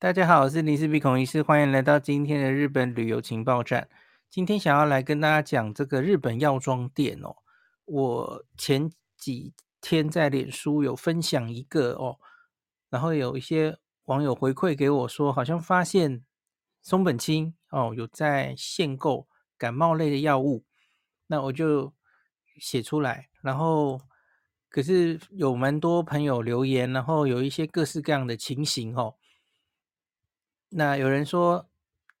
大家好，我是林氏璧孔医师，欢迎来到今天的日本旅游情报站。今天想要来跟大家讲这个日本药妆店哦。我前几天在脸书有分享一个哦，然后有一些网友回馈给我说，好像发现松本清哦有在限购感冒类的药物，那我就写出来，然后。可是有蛮多朋友留言，然后有一些各式各样的情形哦。那有人说，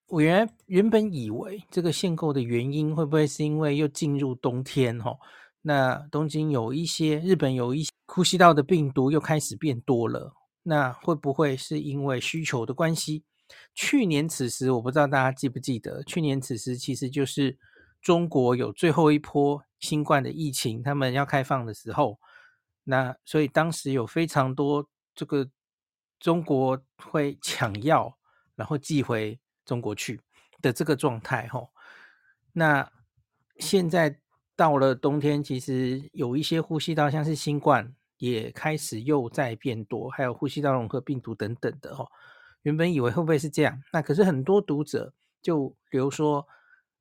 我原原本以为这个限购的原因会不会是因为又进入冬天哦？那东京有一些，日本有一些呼吸道的病毒又开始变多了，那会不会是因为需求的关系？去年此时，我不知道大家记不记得，去年此时其实就是中国有最后一波新冠的疫情，他们要开放的时候。那所以当时有非常多这个中国会抢药，然后寄回中国去的这个状态吼。那现在到了冬天，其实有一些呼吸道像是新冠也开始又在变多，还有呼吸道融合病毒等等的吼。原本以为会不会是这样？那可是很多读者就比如说，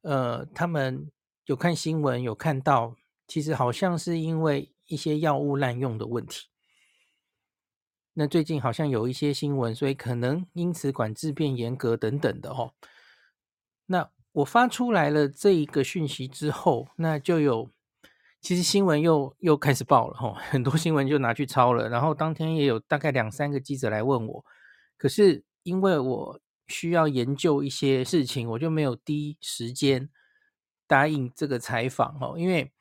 呃，他们有看新闻有看到，其实好像是因为。一些药物滥用的问题，那最近好像有一些新闻，所以可能因此管制变严格等等的哦。那我发出来了这一个讯息之后，那就有其实新闻又又开始报了哦，很多新闻就拿去抄了，然后当天也有大概两三个记者来问我，可是因为我需要研究一些事情，我就没有第一时间答应这个采访哦，因为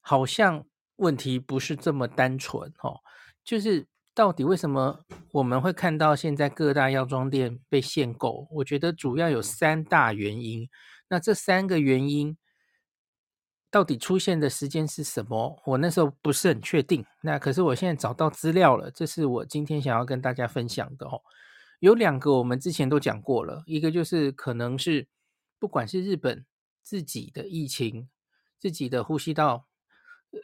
好像。问题不是这么单纯哦，就是到底为什么我们会看到现在各大药妆店被限购？我觉得主要有三大原因。那这三个原因到底出现的时间是什么？我那时候不是很确定。那可是我现在找到资料了，这是我今天想要跟大家分享的哦。有两个我们之前都讲过了，一个就是可能是不管是日本自己的疫情，自己的呼吸道。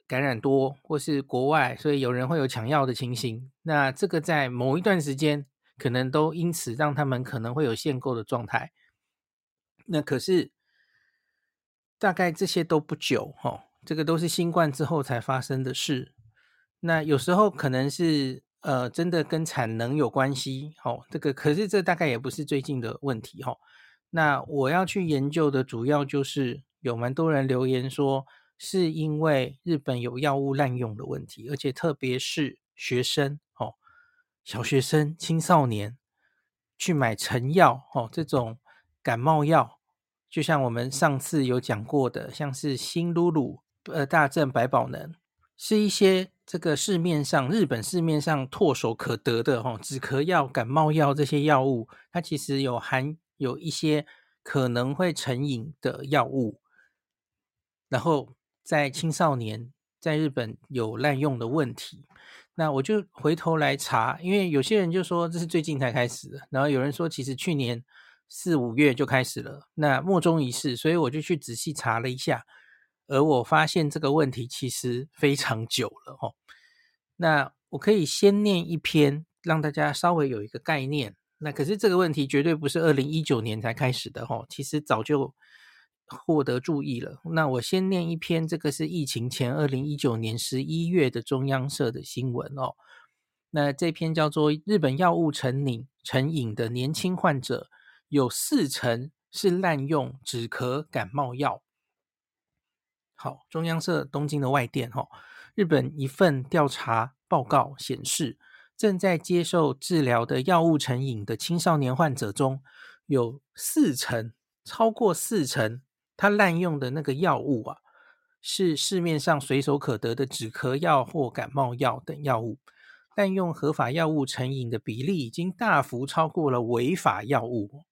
感染多，或是国外，所以有人会有抢药的情形。那这个在某一段时间，可能都因此让他们可能会有限购的状态。那可是大概这些都不久，哦，这个都是新冠之后才发生的事。那有时候可能是呃，真的跟产能有关系，哦，这个可是这大概也不是最近的问题，哦。那我要去研究的主要就是有蛮多人留言说。是因为日本有药物滥用的问题，而且特别是学生哦，小学生、青少年去买成药哦，这种感冒药，就像我们上次有讲过的，像是新露露、呃大正百宝能，是一些这个市面上日本市面上唾手可得的哦，止咳药、感冒药这些药物，它其实有含有一些可能会成瘾的药物，然后。在青少年在日本有滥用的问题，那我就回头来查，因为有些人就说这是最近才开始的，然后有人说其实去年四五月就开始了，那莫衷一是，所以我就去仔细查了一下，而我发现这个问题其实非常久了哦。那我可以先念一篇，让大家稍微有一个概念。那可是这个问题绝对不是二零一九年才开始的哦，其实早就。获得注意了。那我先念一篇，这个是疫情前二零一九年十一月的中央社的新闻哦。那这篇叫做《日本药物成瘾成瘾的年轻患者有四成是滥用止咳感冒药》。好，中央社东京的外电哈、哦，日本一份调查报告显示，正在接受治疗的药物成瘾的青少年患者中有四成，超过四成。他滥用的那个药物啊，是市面上随手可得的止咳药或感冒药等药物。滥用合法药物成瘾的比例已经大幅超过了违法药物，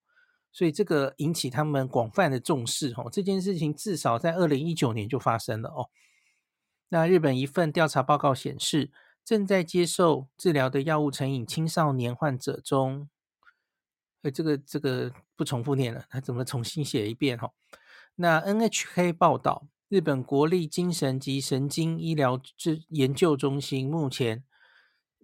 所以这个引起他们广泛的重视。哦，这件事情至少在二零一九年就发生了哦。那日本一份调查报告显示，正在接受治疗的药物成瘾青少年患者中，呃，这个这个不重复念了，他怎么重新写一遍？哈。那 NHK 报道，日本国立精神及神经医疗之研究中心目前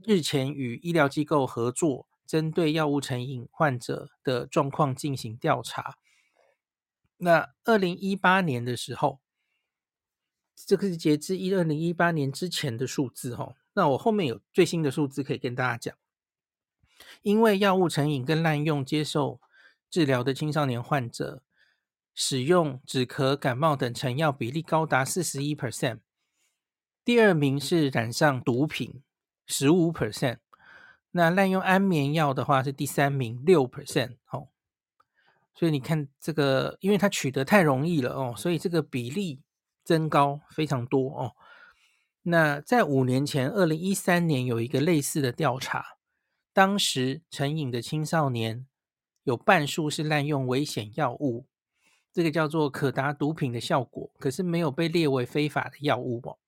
日前与医疗机构合作，针对药物成瘾患者的状况进行调查。那二零一八年的时候，这个是截至一二零一八年之前的数字哈。那我后面有最新的数字可以跟大家讲。因为药物成瘾跟滥用接受治疗的青少年患者，使用止咳、感冒等成药比例高达四十一 percent。第二名是染上毒品，十五 percent。那滥用安眠药的话是第三名，六 percent。哦，所以你看这个，因为它取得太容易了哦，所以这个比例增高非常多哦。那在五年前，二零一三年有一个类似的调查。当时成瘾的青少年有半数是滥用危险药物，这个叫做可达毒品的效果，可是没有被列为非法的药物哦。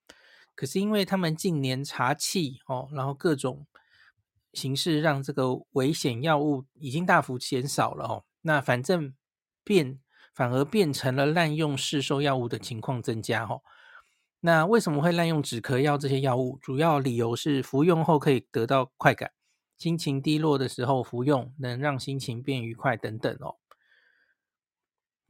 可是因为他们近年查缉哦，然后各种形式让这个危险药物已经大幅减少了哦。那反正变反而变成了滥用市售药物的情况增加哦。那为什么会滥用止咳药这些药物？主要理由是服用后可以得到快感。心情低落的时候服用，能让心情变愉快等等哦。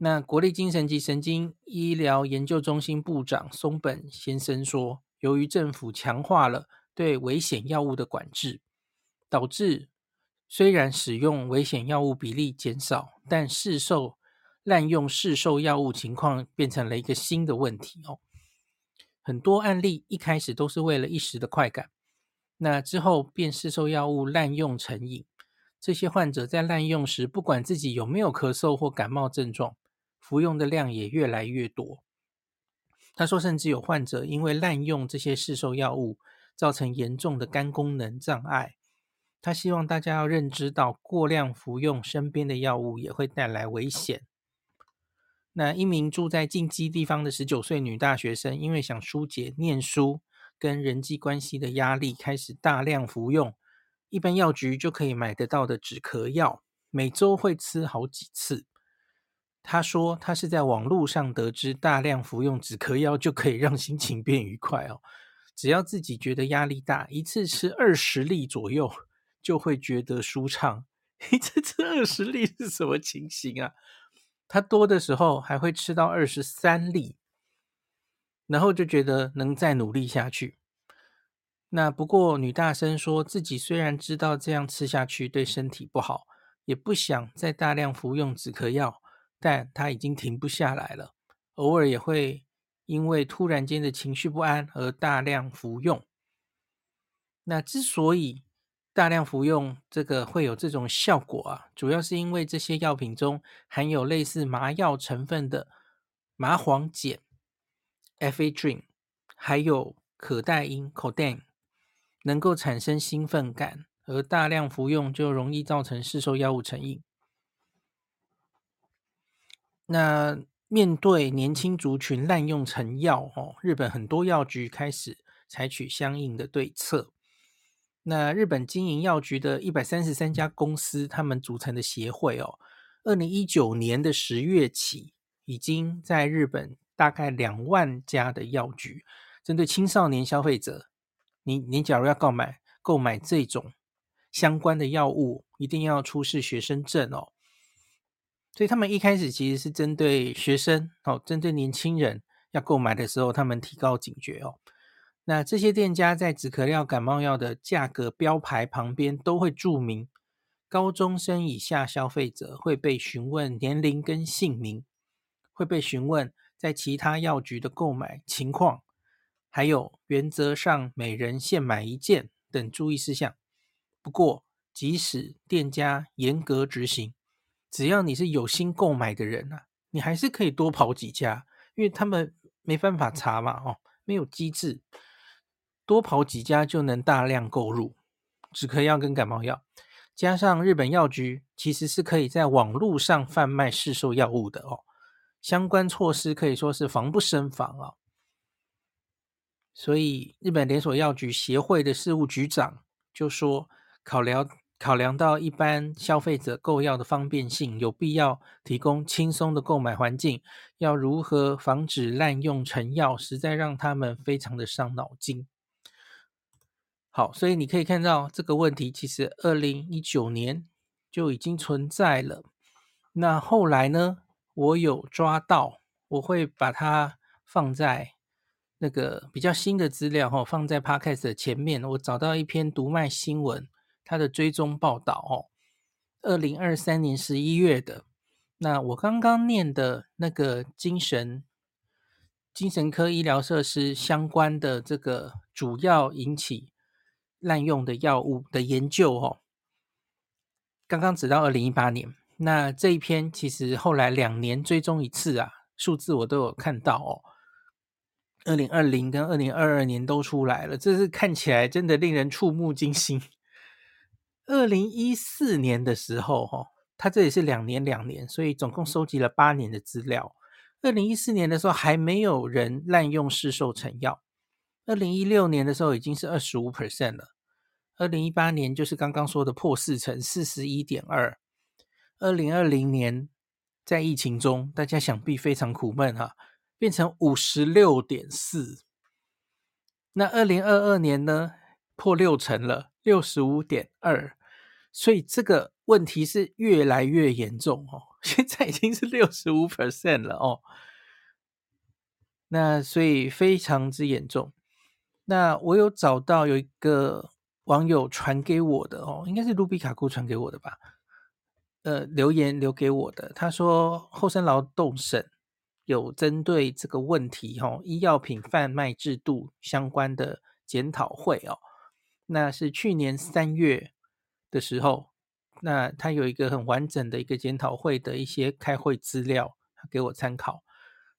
那国立精神及神经医疗研究中心部长松本先生说，由于政府强化了对危险药物的管制，导致虽然使用危险药物比例减少，但市售滥用市售药物情况变成了一个新的问题哦。很多案例一开始都是为了一时的快感。那之后便市售药物滥用成瘾，这些患者在滥用时，不管自己有没有咳嗽或感冒症状，服用的量也越来越多。他说，甚至有患者因为滥用这些市售药物，造成严重的肝功能障碍。他希望大家要认知到，过量服用身边的药物也会带来危险。那一名住在近畿地方的十九岁女大学生，因为想疏解念书。跟人际关系的压力，开始大量服用一般药局就可以买得到的止咳药，每周会吃好几次。他说，他是在网络上得知大量服用止咳药就可以让心情变愉快哦。只要自己觉得压力大，一次吃二十粒左右就会觉得舒畅。一次吃二十粒是什么情形啊？他多的时候还会吃到二十三粒。然后就觉得能再努力下去。那不过女大生说自己虽然知道这样吃下去对身体不好，也不想再大量服用止咳药，但他已经停不下来了。偶尔也会因为突然间的情绪不安而大量服用。那之所以大量服用这个会有这种效果啊，主要是因为这些药品中含有类似麻药成分的麻黄碱。ephedrine 还有可待因 codeine 能够产生兴奋感，而大量服用就容易造成市售药物成瘾。那面对年轻族群滥用成药，哦，日本很多药局开始采取相应的对策。那日本经营药局的一百三十三家公司，他们组成的协会，哦，二零一九年的十月起，已经在日本。大概两万家的药局，针对青少年消费者，你你假如要购买购买这种相关的药物，一定要出示学生证哦。所以他们一开始其实是针对学生哦，针对年轻人要购买的时候，他们提高警觉哦。那这些店家在止咳药、感冒药的价格标牌旁边都会注明，高中生以下消费者会被询问年龄跟姓名，会被询问。在其他药局的购买情况，还有原则上每人限买一件等注意事项。不过，即使店家严格执行，只要你是有心购买的人啊，你还是可以多跑几家，因为他们没办法查嘛，哦，没有机制，多跑几家就能大量购入止咳药跟感冒药。加上日本药局其实是可以在网络上贩卖市售药物的哦。相关措施可以说是防不胜防啊，所以日本连锁药局协会的事务局长就说，考量考量到一般消费者购药的方便性，有必要提供轻松的购买环境。要如何防止滥用成药，实在让他们非常的伤脑筋。好，所以你可以看到这个问题，其实二零一九年就已经存在了。那后来呢，我有抓到，我会把它放在那个比较新的资料哈，放在 Podcast 的前面。我找到一篇读卖新闻，他的追踪报道哦，二零二三年十一月的。那我刚刚念的那个精神精神科医疗设施相关的这个主要引起。滥用的药物的研究哦，刚刚只到二零一八年，那这一篇其实后来两年追踪一次啊，数字我都有看到哦，二零二零跟二零二二年都出来了，这是看起来真的令人触目惊心。二零一四年的时候哈，他这里是两年两年，所以总共收集了八年的资料。二零一四年的时候还没有人滥用市售成药，二零一六年的时候已经是二十五 percent 了。二零一八年就是刚刚说的破四成，四十一点二。二零二零年在疫情中，大家想必非常苦闷哈，变成五十六点四。那二零二二年呢，破六成了，六十五点二。所以这个问题是越来越严重哦，现在已经是六十五 percent 了哦。那所以非常之严重。那我有找到有一个。网友传给我的哦，应该是卢比卡库传给我的吧？呃，留言留给我的，他说厚生劳动省有针对这个问题哦，医药品贩卖制度相关的检讨会哦，那是去年三月的时候，那他有一个很完整的一个检讨会的一些开会资料给我参考。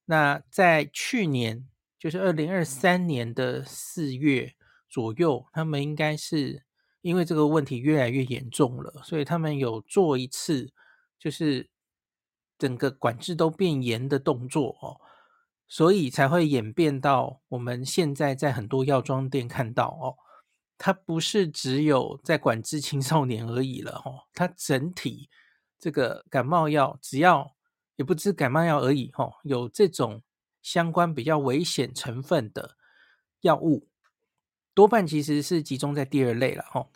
那在去年，就是二零二三年的四月。左右，他们应该是因为这个问题越来越严重了，所以他们有做一次，就是整个管制都变严的动作哦，所以才会演变到我们现在在很多药妆店看到哦，它不是只有在管制青少年而已了哦，它整体这个感冒药只要也不止感冒药而已哦，有这种相关比较危险成分的药物。多半其实是集中在第二类了哈，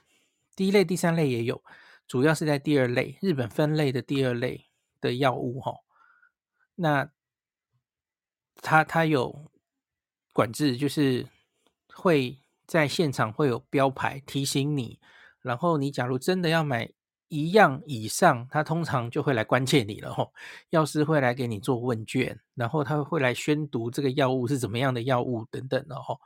第一类、第三类也有，主要是在第二类，日本分类的第二类的药物哈。那它它有管制，就是会在现场会有标牌提醒你，然后你假如真的要买一样以上，他通常就会来关切你了哈。药师会来给你做问卷，然后他会来宣读这个药物是怎么样的药物等等的哈。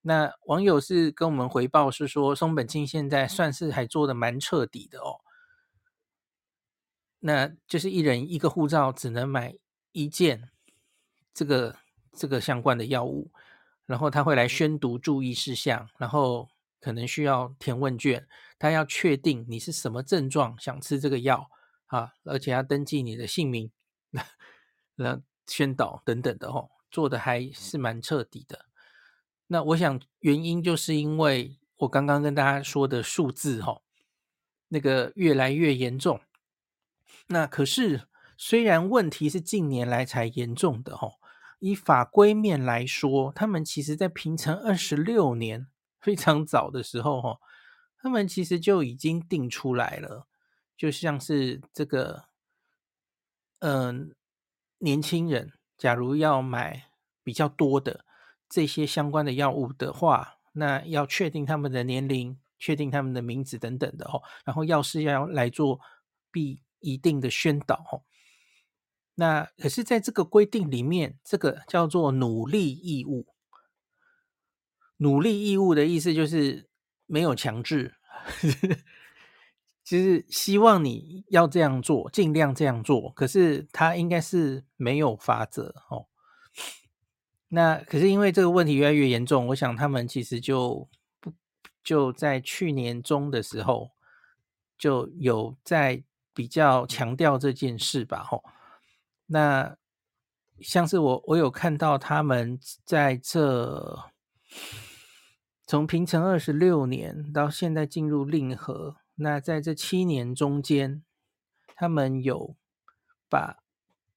那网友是跟我们回报是说，松本清现在算是还做得蛮彻底的哦。那就是一人一个护照，只能买一件这个这个相关的药物，然后他会来宣读注意事项，然后可能需要填问卷，他要确定你是什么症状想吃这个药啊，而且要登记你的姓名、那宣导等等的哦，做的还是蛮彻底的。那我想原因就是因为我刚刚跟大家说的数字哈，那个越来越严重。那可是虽然问题是近年来才严重的哈，以法规面来说，他们其实在平成二十六年非常早的时候哈，他们其实就已经定出来了，就像是这个，嗯，年轻人假如要买比较多的。这些相关的药物的话，那要确定他们的年龄，确定他们的名字等等的哦。然后药师要来做必一定的宣导哦。那可是在这个规定里面，这个叫做努力义务。努力义务的意思就是没有强制，就是希望你要这样做，尽量这样做。可是他应该是没有法则哦。那可是因为这个问题越来越严重，我想他们其实就不就在去年中的时候就有在比较强调这件事吧，吼。那像是我我有看到他们在这从平成二十六年到现在进入令和，那在这七年中间，他们有把。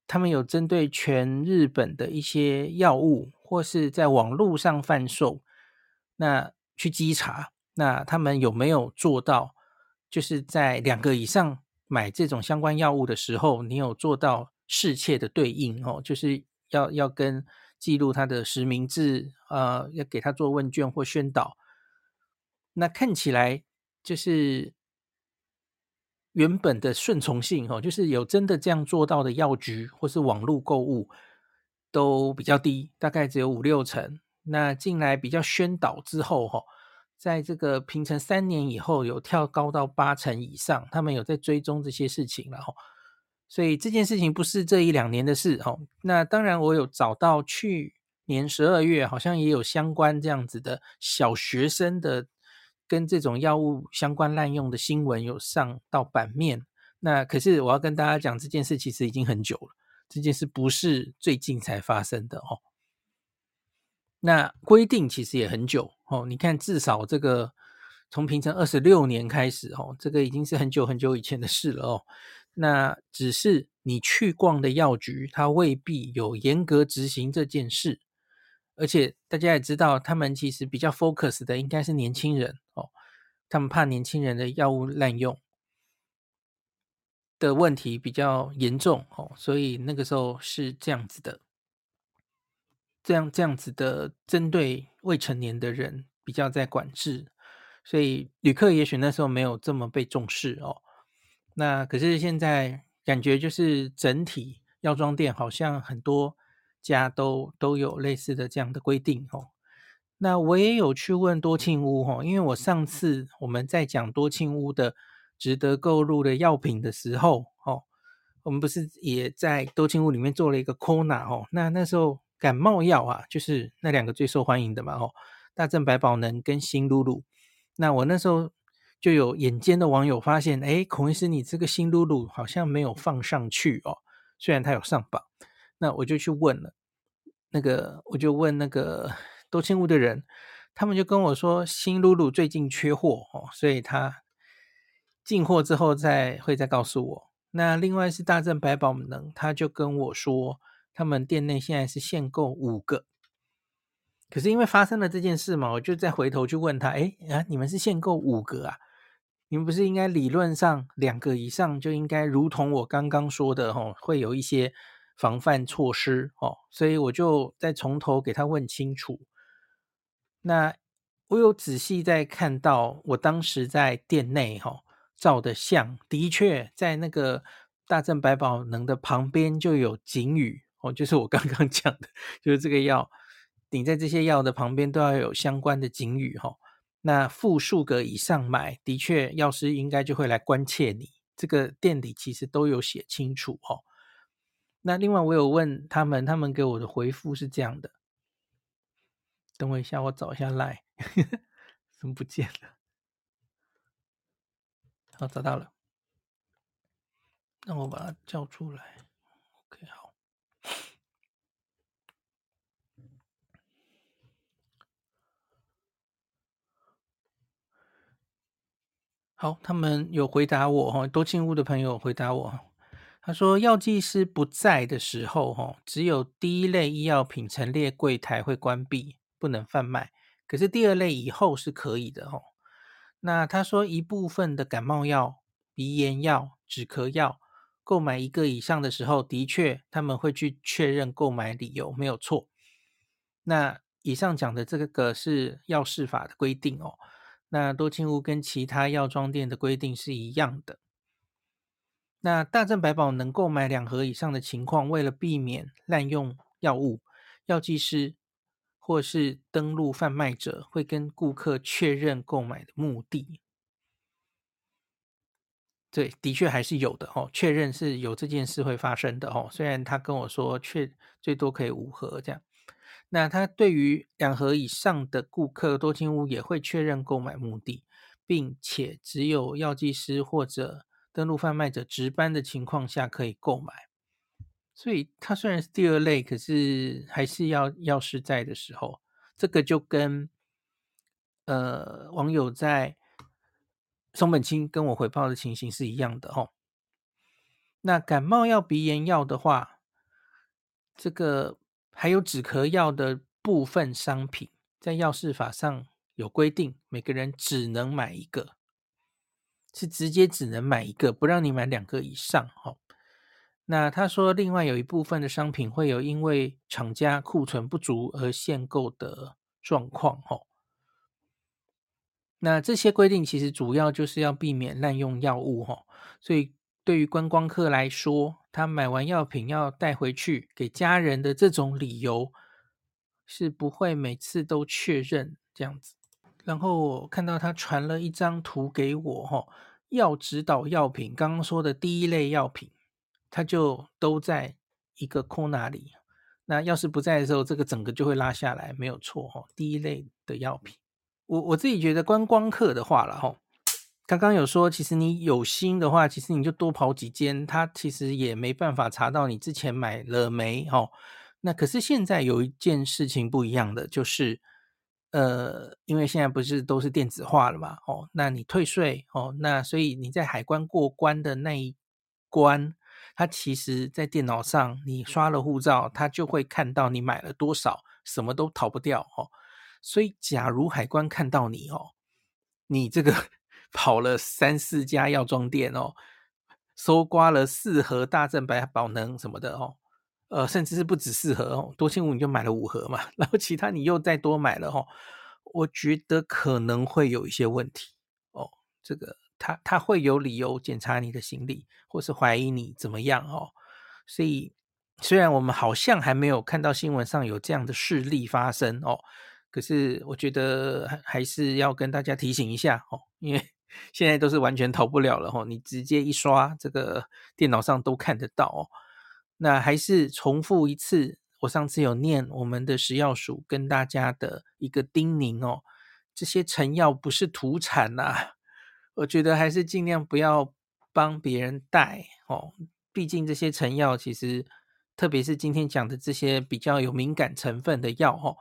他们有针对全日本的一些药物，或是在网络上贩售，那去稽查，那他们有没有做到，就是在两个以上买这种相关药物的时候，你有做到适切的对应哦，就是要要跟记录他的实名制，呃，要给他做问卷或宣导。那看起来就是原本的顺从性哦，就是有真的这样做到的药局或是网络购物都比较低，大概只有五六成。那进来比较宣导之后哈，在这个平成三年以后有跳高到八成以上，他们有在追踪这些事情了哈。所以这件事情不是这一两年的事哈。那当然我有找到去年十二月好像也有相关这样子的小学生的。跟这种药物相关滥用的新闻有上到版面，那可是我要跟大家讲，这件事其实已经很久了，这件事不是最近才发生的哦。那规定其实也很久哦，你看至少这个从平成二十六年开始哦，这个已经是很久很久以前的事了哦。那只是你去逛的药局，它未必有严格执行这件事。而且大家也知道，他们其实比较 focus 的应该是年轻人哦，他们怕年轻人的药物滥用的问题比较严重哦，所以那个时候是这样子的，这样这样子的针对未成年的人比较在管制，所以旅客也许那时候没有这么被重视哦。那可是现在感觉就是整体药妆店好像很多。家都都有类似的这样的规定哦。那我也有去问多庆屋哈，因为我上次我们在讲多庆屋的值得购入的药品的时候哦，我们不是也在多庆屋里面做了一个 corner 哦。那那时候感冒药啊，就是那两个最受欢迎的嘛哦，大正百宝能跟新露露。那我那时候就有眼尖的网友发现，哎，孔医师你这个新露露好像没有放上去哦，虽然它有上榜。那我就去问了，那个我就问那个多庆屋的人，他们就跟我说，新露露最近缺货哦，所以他进货之后再会再告诉我。那另外是大正百宝能，他就跟我说，他们店内现在是限购五个，可是因为发生了这件事嘛，我就再回头去问他，哎啊，你们是限购五个啊？你们不是应该理论上两个以上就应该如同我刚刚说的哦，会有一些。防范措施哦，所以我就再从头给他问清楚。那我有仔细在看到，我当时在店内哈照的相，的确在那个大正百宝能的旁边就有警语哦，就是我刚刚 讲的，就是这个药顶在这些药的旁边都要有相关的警语哈。那负数个以上买，的确药师应该就会来关切你。这个店里其实都有写清楚哦。那另外我有问他们，他们给我的回复是这样的。等我一下，我找一下 LINE，怎么不见了？好，找到了。那我把它叫出来。OK，好。好，他们有回答我哈，多庆屋的朋友回答我。他说，药剂师不在的时候，哈，只有第一类医药品陈列柜台会关闭，不能贩卖。可是第二类以后是可以的，哈。那他说，一部分的感冒药、鼻炎药、止咳药，购买一个以上的时候，的确他们会去确认购买理由，没有错。那以上讲的这个是药事法的规定哦。那多庆屋跟其他药妆店的规定是一样的。那大正百宝能购买两盒以上的情况，为了避免滥用药物，药剂师或是登录贩卖者会跟顾客确认购买的目的。对，的确还是有的哦，确认是有这件事会发生的哦。虽然他跟我说，确最多可以五盒这样。那他对于两盒以上的顾客，多庆屋也会确认购买目的，并且只有药剂师或者登录贩卖者值班的情况下可以购买，所以它虽然是第二类，可是还是要药师在的时候，这个就跟呃网友在松本清跟我回报的情形是一样的哦。那感冒药、鼻炎药的话，这个还有止咳药的部分商品，在药事法上有规定，每个人只能买一个，是直接只能买一个，不让你买两个以上。哦，那他说，另外有一部分的商品会有因为厂家库存不足而限购的状况。哦，那这些规定其实主要就是要避免滥用药物。哦，所以。对于观光客来说，他买完药品要带回去给家人的这种理由是不会每次都确认这样子。然后我看到他传了一张图给我，哈，药指导药品，刚刚说的第一类药品，它就都在一个空那里。那要是不在的时候，这个整个就会拉下来，没有错，哈。第一类的药品，我我自己觉得观光客的话了，哈。刚刚有说，其实你有心的话，其实你就多跑几间，他其实也没办法查到你之前买了没哦。那可是现在有一件事情不一样的，就是呃，因为现在不是都是电子化了嘛，哦，那你退税哦，那所以你在海关过关的那一关，它其实在电脑上你刷了护照，它就会看到你买了多少，什么都逃不掉哦。所以假如海关看到你哦，你这个。跑了三四家药妆店哦，搜刮了四盒大正白宝能什么的哦，呃，甚至是不止四盒哦，多庆五你就买了五盒嘛，然后其他你又再多买了哦，我觉得可能会有一些问题哦，这个他他会有理由检查你的行李，或是怀疑你怎么样哦，所以虽然我们好像还没有看到新闻上有这样的事例发生哦，可是我觉得还是要跟大家提醒一下哦，因为。现在都是完全逃不了了吼，你直接一刷这个电脑上都看得到哦。那还是重复一次，我上次有念我们的食药署跟大家的一个叮咛哦，这些成药不是土产呐，我觉得还是尽量不要帮别人带哦。毕竟这些成药其实，特别是今天讲的这些比较有敏感成分的药哦。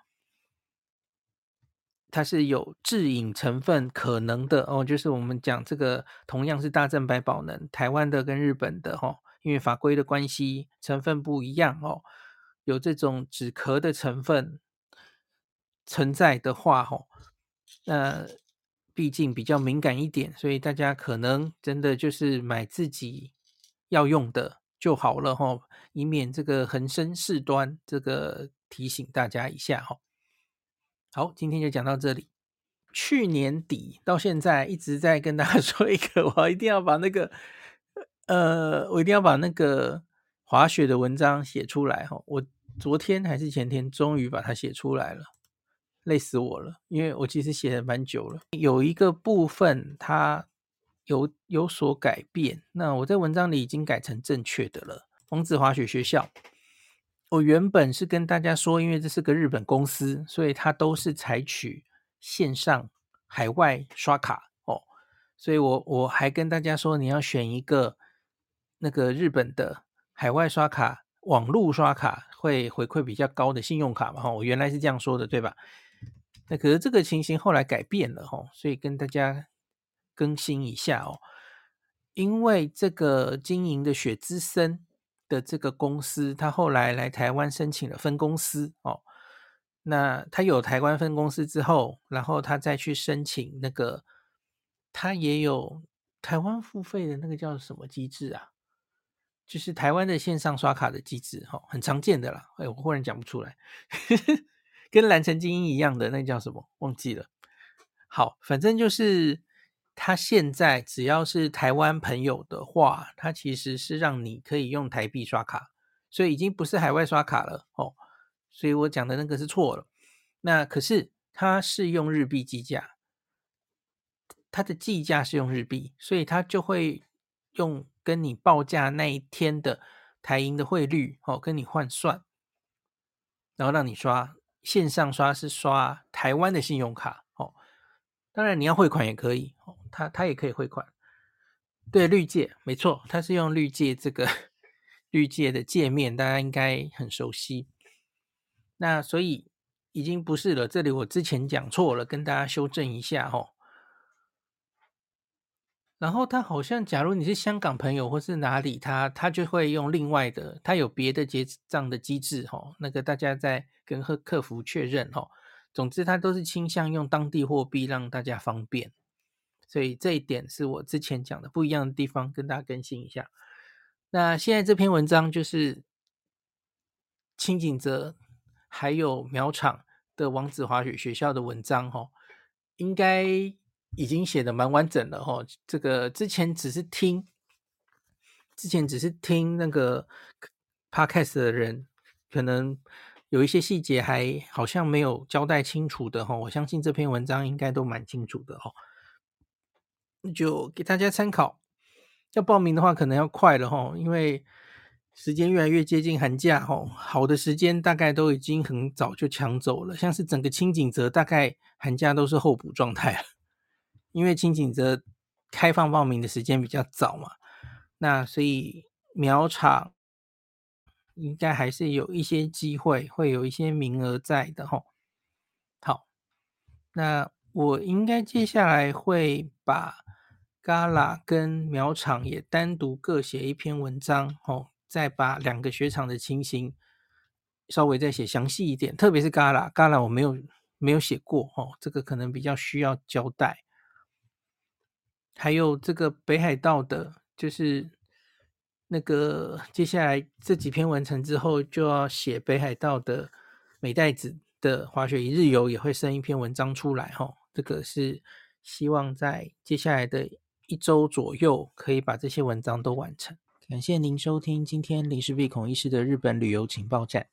它是有致瘾成分可能的哦，就是我们讲这个同样是大正白宝能，台湾的跟日本的哈，因为法规的关系，成分不一样哦，有这种止咳的成分存在的话哈，那毕竟比较敏感一点，所以大家可能真的就是买自己要用的就好了哈，以免这个横生事端，这个提醒大家一下哈。好，今天就讲到这里。去年底到现在一直在跟大家 说一个，我一定要把那个，呃，我一定要把那个滑雪的文章写出来哈。我昨天还是前天，终于把它写出来了，累死我了，因为我其实写了蛮久了。有一个部分它有有所改变，那我在文章里已经改成正确的了。王子滑雪学校。我原本是跟大家说，因为这是个日本公司，所以它都是采取线上海外刷卡哦。所以我我还跟大家说，你要选一个那个日本的海外刷卡、网络刷卡会回馈比较高的信用卡嘛。哈，我原来是这样说的，对吧？那可是这个情形后来改变了哈，所以跟大家更新一下哦。因为这个经营的雪之森。的这个公司，他后来来台湾申请了分公司哦。那他有台湾分公司之后，然后他再去申请那个，他也有台湾付费的那个叫什么机制啊？就是台湾的线上刷卡的机制，哈，很常见的啦。哎，我忽然讲不出来，跟蓝城精英一样的那叫什么？忘记了。好，反正就是。他现在只要是台湾朋友的话，他其实是让你可以用台币刷卡，所以已经不是海外刷卡了哦。所以我讲的那个是错了。那可是他是用日币计价，他的计价是用日币，所以他就会用跟你报价那一天的台银的汇率哦，跟你换算，然后让你刷线上刷是刷台湾的信用卡哦。当然你要汇款也可以哦。他他也可以汇款，对，绿界没错，他是用绿界这个绿界的界面，大家应该很熟悉。那所以已经不是了，这里我之前讲错了，跟大家修正一下哈。然后他好像，假如你是香港朋友或是哪里，他他就会用另外的，他有别的结账的机制哈。那个大家在跟客客服确认哈。总之，他都是倾向用当地货币让大家方便，所以这一点是我之前讲的不一样的地方，跟大家更新一下。那现在这篇文章就是轻井泽还有苗场的王子滑雪学校的文章，哈，应该已经写的蛮完整了，哈。这个之前只是听，之前只是听那个 podcast 的人，可能。有一些细节还好像没有交代清楚的哈，我相信这篇文章应该都蛮清楚的哈，就给大家参考。要报名的话，可能要快了哈，因为时间越来越接近寒假哈，好的时间大概都已经很早就抢走了，像是整个轻井泽大概寒假都是候补状态了，因为轻井泽开放报名的时间比较早嘛，那所以苗场。应该还是有一些机会，会有一些名额在的齁。好，那我应该接下来会把 Gala 跟苗场也单独各写一篇文章，齁，再把两个雪场的情形稍微再写详细一点，特别是 Gala，Gala 我没有没有写过，哦，这个可能比较需要交代。还有这个北海道的，就是。那个接下来这几篇完成之后，就要写北海道的美代子的滑雪一日游，也会生一篇文章出来哈。这个是希望在接下来的一周左右可以把这些文章都完成。感谢您收听今天林氏璧孔医师的日本旅游情报站。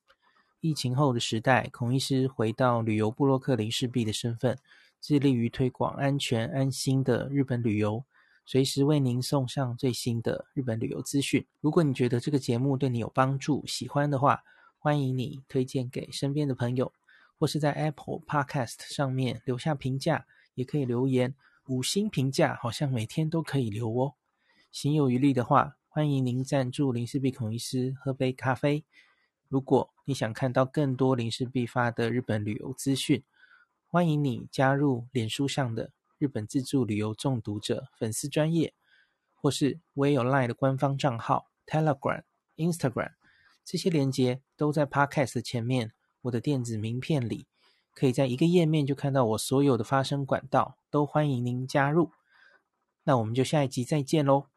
疫情后的时代，孔医师回到旅游部落客林氏璧的身份，致力于推广安全安心的日本旅游。随时为您送上最新的日本旅游资讯。如果你觉得这个节目对你有帮助，喜欢的话，欢迎你推荐给身边的朋友，或是在 Apple Podcast 上面留下评价，也可以留言五星评价，好像每天都可以留哦。行有余力的话，欢迎您赞助林氏璧孔医师喝杯咖啡。如果你想看到更多林氏璧发的日本旅游资讯，欢迎你加入脸书上的。日本自助旅游中毒者粉丝专业，或是 Way of Line 的官方账号 Telegram、Instagram，这些连接都在 Podcast 前面。我的电子名片里，可以在一个页面就看到我所有的发声管道，都欢迎您加入。那我们就下一集再见喽。